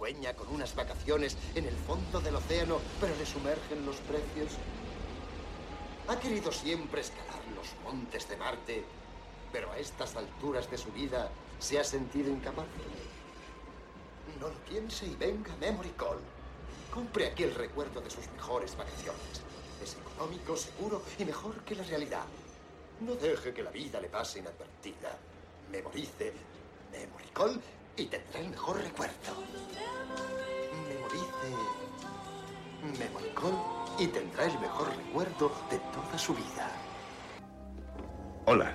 sueña con unas vacaciones en el fondo del océano, pero le sumergen los precios? Ha querido siempre escalar los montes de Marte, pero a estas alturas de su vida se ha sentido incapaz. No lo piense y venga Memory Call. Compre aquí el recuerdo de sus mejores vacaciones. Es económico, seguro y mejor que la realidad. No deje que la vida le pase inadvertida. Memorice Memory Call y tendrá el mejor recuerdo. Memorice Memory Call y tendrá el mejor recuerdo de toda su vida. Hola.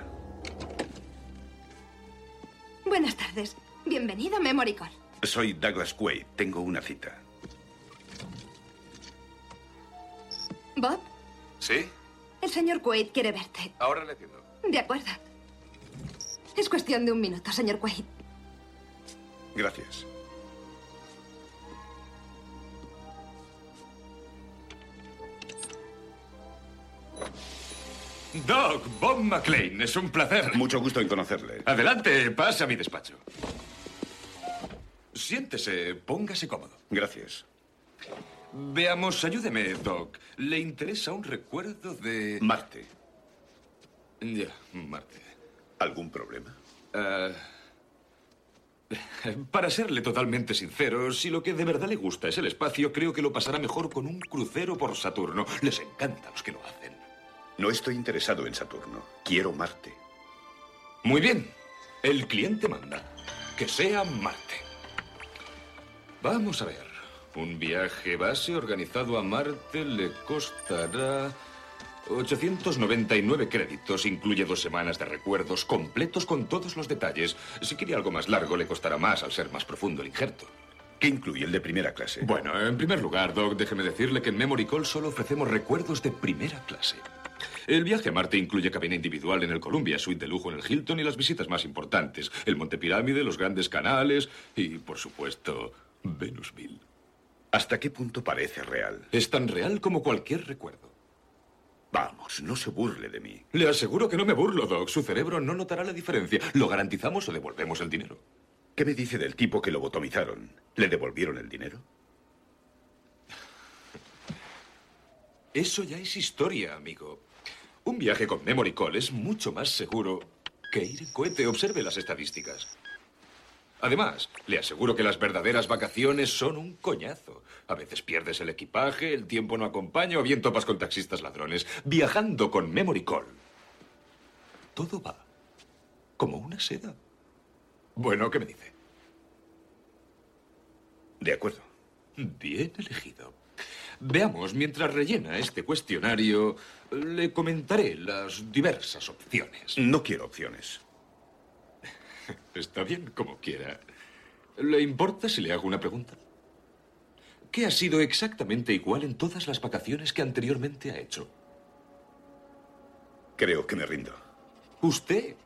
Buenas tardes. Bienvenido a Memory Call. Soy Douglas Quaid. Tengo una cita. ¿Bob? ¿Sí? El señor Quaid quiere verte. Ahora le atiendo. De acuerdo. Es cuestión de un minuto, señor Quaid. Gracias. Doc, Bob McLean, es un placer. Mucho gusto en conocerle. Adelante, pasa a mi despacho. Siéntese, póngase cómodo. Gracias. Veamos, ayúdeme, Doc. ¿Le interesa un recuerdo de... Marte. Ya, Marte. ¿Algún problema? Ah, para serle totalmente sincero, si lo que de verdad le gusta es el espacio, creo que lo pasará mejor con un crucero por Saturno. Les encanta a los que lo hacen. No estoy interesado en Saturno. Quiero Marte. Muy bien. El cliente manda. Que sea Marte. Vamos a ver. Un viaje base organizado a Marte le costará 899 créditos. Incluye dos semanas de recuerdos completos con todos los detalles. Si quiere algo más largo, le costará más al ser más profundo el injerto. ¿Qué incluye el de primera clase? Bueno, en primer lugar, Doc, déjeme decirle que en Memory Call solo ofrecemos recuerdos de primera clase. El viaje a Marte incluye cabina individual en el Columbia, suite de lujo en el Hilton y las visitas más importantes, el Monte Pirámide, los grandes canales y, por supuesto, Venusville. ¿Hasta qué punto parece real? Es tan real como cualquier recuerdo. Vamos, no se burle de mí. Le aseguro que no me burlo, Doc. Su cerebro no notará la diferencia. ¿Lo garantizamos o devolvemos el dinero? ¿Qué me dice del tipo que lo botomizaron? ¿Le devolvieron el dinero? Eso ya es historia, amigo. Un viaje con Memory Call es mucho más seguro que ir en cohete. Observe las estadísticas. Además, le aseguro que las verdaderas vacaciones son un coñazo. A veces pierdes el equipaje, el tiempo no acompaña o bien topas con taxistas ladrones. Viajando con Memory Call. Todo va como una seda. Bueno, ¿qué me dice? De acuerdo. Bien elegido. Veamos, mientras rellena este cuestionario, le comentaré las diversas opciones. No quiero opciones. Está bien, como quiera. ¿Le importa si le hago una pregunta? ¿Qué ha sido exactamente igual en todas las vacaciones que anteriormente ha hecho? Creo que me rindo. Usted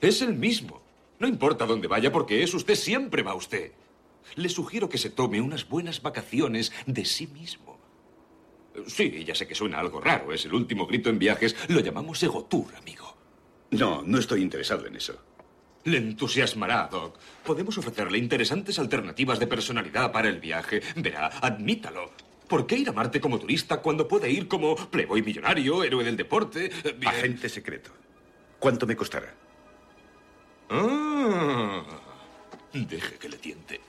es el mismo. No importa dónde vaya porque es usted, siempre va usted. Le sugiero que se tome unas buenas vacaciones de sí mismo. Sí, ya sé que suena algo raro. Es el último grito en viajes. Lo llamamos egotour, amigo. No, no estoy interesado en eso. Le entusiasmará, Doc. Podemos ofrecerle interesantes alternativas de personalidad para el viaje. Verá, admítalo. ¿Por qué ir a Marte como turista cuando puede ir como playboy millonario, héroe del deporte? Bien. Agente secreto. ¿Cuánto me costará? Ah, deje que le tiente.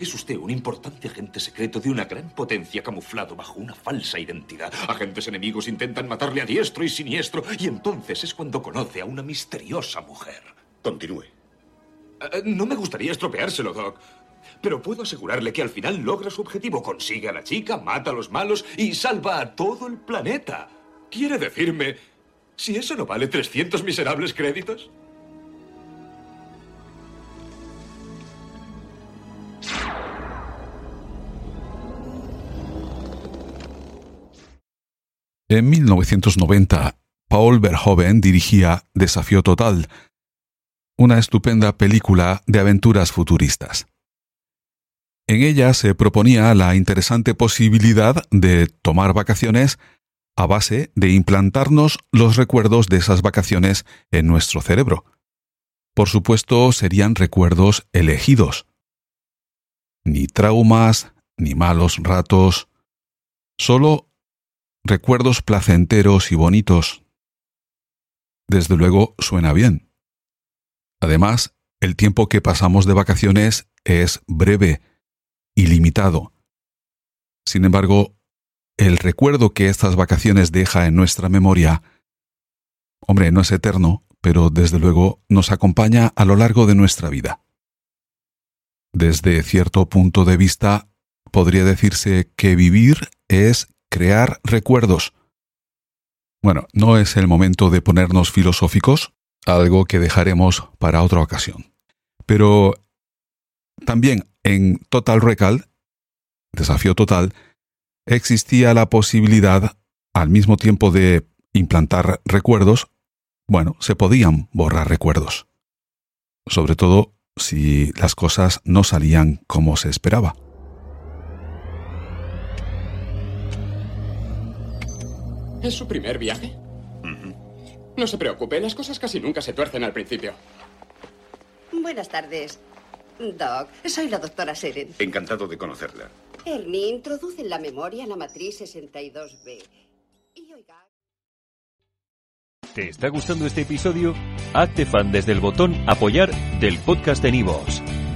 Es usted un importante agente secreto de una gran potencia camuflado bajo una falsa identidad. Agentes enemigos intentan matarle a diestro y siniestro y entonces es cuando conoce a una misteriosa mujer. Continúe. Uh, no me gustaría estropeárselo, Doc. Pero puedo asegurarle que al final logra su objetivo. Consigue a la chica, mata a los malos y salva a todo el planeta. ¿Quiere decirme si eso no vale 300 miserables créditos? En 1990, Paul Verhoeven dirigía Desafío Total, una estupenda película de aventuras futuristas. En ella se proponía la interesante posibilidad de tomar vacaciones a base de implantarnos los recuerdos de esas vacaciones en nuestro cerebro. Por supuesto, serían recuerdos elegidos. ni traumas, ni malos ratos, solo recuerdos placenteros y bonitos. Desde luego suena bien. Además, el tiempo que pasamos de vacaciones es breve y limitado. Sin embargo, el recuerdo que estas vacaciones deja en nuestra memoria, hombre, no es eterno, pero desde luego nos acompaña a lo largo de nuestra vida. Desde cierto punto de vista, podría decirse que vivir es crear recuerdos. Bueno, no es el momento de ponernos filosóficos, algo que dejaremos para otra ocasión. Pero también en Total Recall, desafío total, existía la posibilidad, al mismo tiempo de implantar recuerdos, bueno, se podían borrar recuerdos. Sobre todo si las cosas no salían como se esperaba. ¿Es su primer viaje? No se preocupe, las cosas casi nunca se tuercen al principio. Buenas tardes, Doc. Soy la doctora Seren. Encantado de conocerla. Ernie, introduce en la memoria la matriz 62B. Y oiga... ¿Te está gustando este episodio? Hazte fan desde el botón Apoyar del podcast de Nivos.